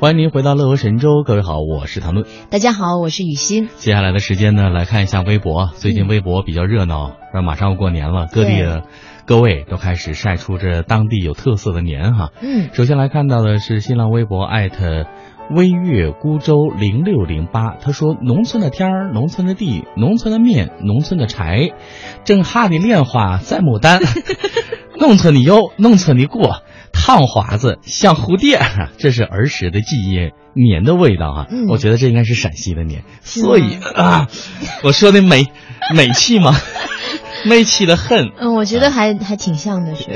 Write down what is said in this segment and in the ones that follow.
欢迎您回到乐游神州，各位好，我是唐论。大家好，我是雨欣。接下来的时间呢，来看一下微博。最近微博比较热闹，那、马上要过年了，各地的各位都开始晒出这当地有特色的年哈。嗯，首先来看到的是新浪微博艾特微月孤舟零六零八，他说：农村的天儿，农村的地，农村的面，农村的柴，正哈的炼化在牡丹，农村的有，农村的果。烫华子像蝴蝶，这是儿时的记忆，年的味道啊！嗯。我觉得这应该是陕西的年，所以啊，我说的美 美气吗？媚气的很，嗯，我觉得还还挺像的，觉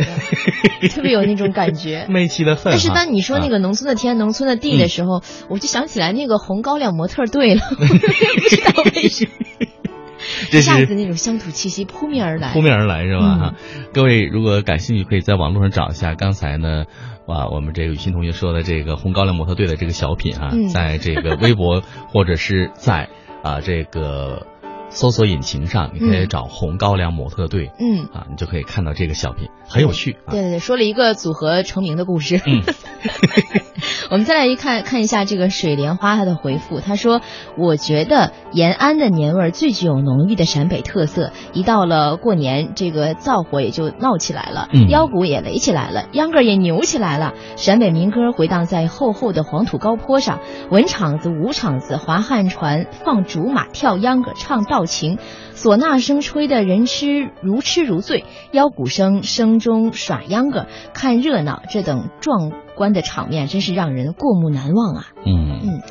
得，特别有那种感觉。媚气的很。但是当你说那啊个农村的天、农村的地的时候，我就想起来那个红高粱模特队了，不知道为什么，这一下子那种乡土气息扑面而来。扑面而来是吧？嗯哈、各位如果感兴趣，可以在网络上找一下刚才呢，哇，我们这个雨欣同学说的这个红高粱模特队的这个小品啊，嗯在这个微博 或者是在啊这个搜索引擎上，你可以嗯找红高粱模特队。嗯，啊，你就可以看到这个小品，很有趣啊。对对对，说了一个组合成名的故事。嗯 我们再来一看看一下这个水莲花他的回复，他说：“我觉得延安的年味儿最具有浓郁的陕北特色，一到了过年，这个灶火也就闹起来了，嗯腰鼓也擂起来了，秧歌也扭起来了。陕北民歌回荡在厚厚的黄土高坡上，文场子、武场子、划旱船、放竹马、跳秧歌、唱道情。”唢呐声吹得人痴如痴如醉，腰鼓声声中耍秧歌，看热闹，这等壮观的场面真是让人过目难忘啊！嗯嗯，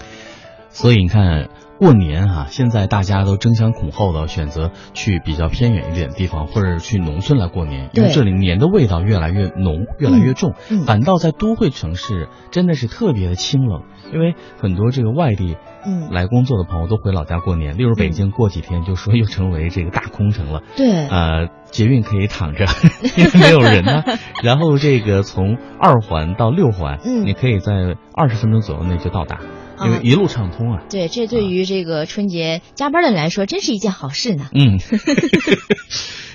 所以你看，过年哈、现在大家都争先恐后的选择去比较偏远一点的地方，或者是去农村来过年，因为这里年的味道越来越浓，越来越重。嗯反倒在都会城市真的是特别的清冷，因为很多这个外地嗯，来工作的朋友都回老家过年，例如北京过几天就说又成为这个大空城了。对，呃，捷运可以躺着，因为没有人呢。然后这个从二环到六环，嗯你可以在二十分钟左右内就到达，因为啊一路畅通啊。对，这对于这个春节加班的人来说，真是一件好事呢。嗯，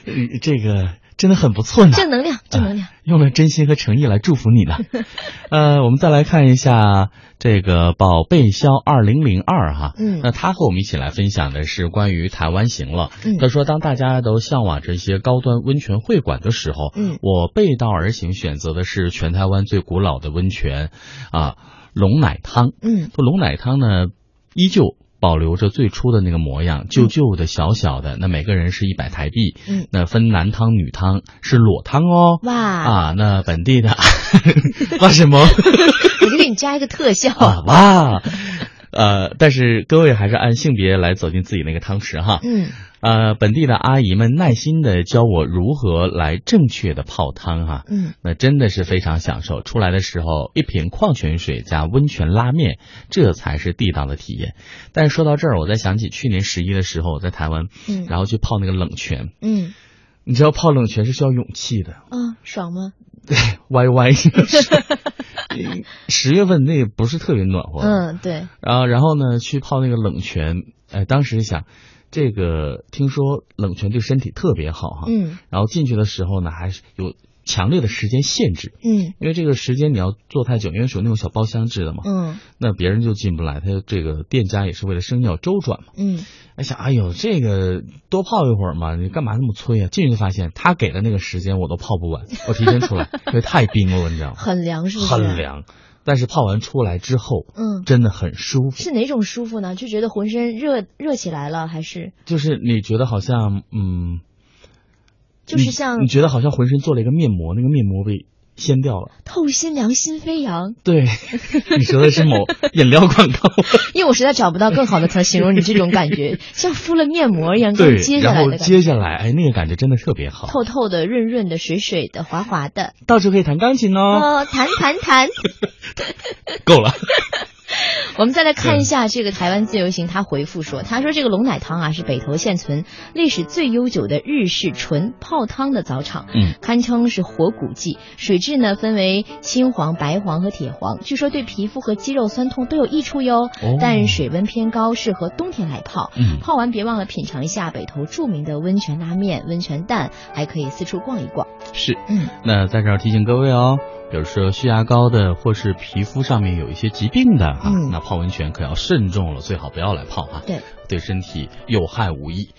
呃 这个真的很不错呢。正能量，正能量。用了真心和诚意来祝福你呢。呃，我们再来看一下这个宝贝肖二零零二哈，嗯那他和我们一起来分享的是关于台湾行了。嗯他说，当大家都向往这些高端温泉会馆的时候，嗯我背道而行，选择的是全台湾最古老的温泉啊，龙奶汤。嗯这龙奶汤呢，依旧保留着最初的那个模样，旧旧的、小小的。那每个人是一百台币。嗯，那分男汤、女汤，是裸汤哦。哇，啊，那本地的，哇什么 我就给你加一个特效。啊哇？呃，但是各位还是按性别来走进自己那个汤池哈。嗯呃，本地的阿姨们耐心的教我如何来正确的泡汤哈。嗯那真的是非常享受。出来的时候，一瓶矿泉水加温泉拉面，这才是地道的体验。但是说到这儿，我再想起去年十一的时候，我在台湾，嗯然后去泡那个冷泉。嗯你知道泡冷泉是需要勇气的，嗯，爽吗？对 歪歪。十月份那个不是特别暖和，嗯，对，然后然后呢去泡那个冷泉，哎，当时想，这个听说冷泉对身体特别好哈，嗯。然后进去的时候呢还是有强烈的时间限制，嗯因为这个时间你要坐太久，因为属于那种小包厢制的嘛，嗯那别人就进不来，他这个店家也是为了生意要周转嘛。嗯，哎想，哎呦，这个多泡一会儿嘛，你干嘛那么催啊？进去就发现他给的那个时间我都泡不完，我提前出来，因为太冰了，你知道吗？很凉是不是？很。凉，但是泡完出来之后，嗯，真的很舒服，是哪种舒服呢？就觉得浑身热热起来了，还是就是你觉得好像，嗯，你就是像你觉得好像浑身做了一个面膜，那个面膜被掀掉了。透心凉心飞扬？对，你说的是某 饮料广告。因为我实在找不到更好的词形容你这种感觉，像敷了面膜一样，刚对，接下来的感觉，接下来，哎，那个感觉真的特别好。透透的、润润的、水水的、滑滑的。到处可以弹钢琴哦，哦，弹弹弹。够了。我们再来看一下这个台湾自由行，他回复说，他说这个龙奶汤啊是北投现存历史最悠久的日式纯泡汤的澡场，嗯，堪称是活古迹。水质呢分为青黄、白黄和铁黄，据说对皮肤和肌肉酸痛都有益处哟。哦但水温偏高，适合冬天来泡。嗯泡完别忘了品尝一下北投著名的温泉拉面、温泉蛋，还可以四处逛一逛。是。嗯那在这儿提醒各位哦，比如说血压高的，或是皮肤上面有一些疾病的啊，嗯那泡温泉可要慎重了，最好不要来泡啊，对，对身体有害无益。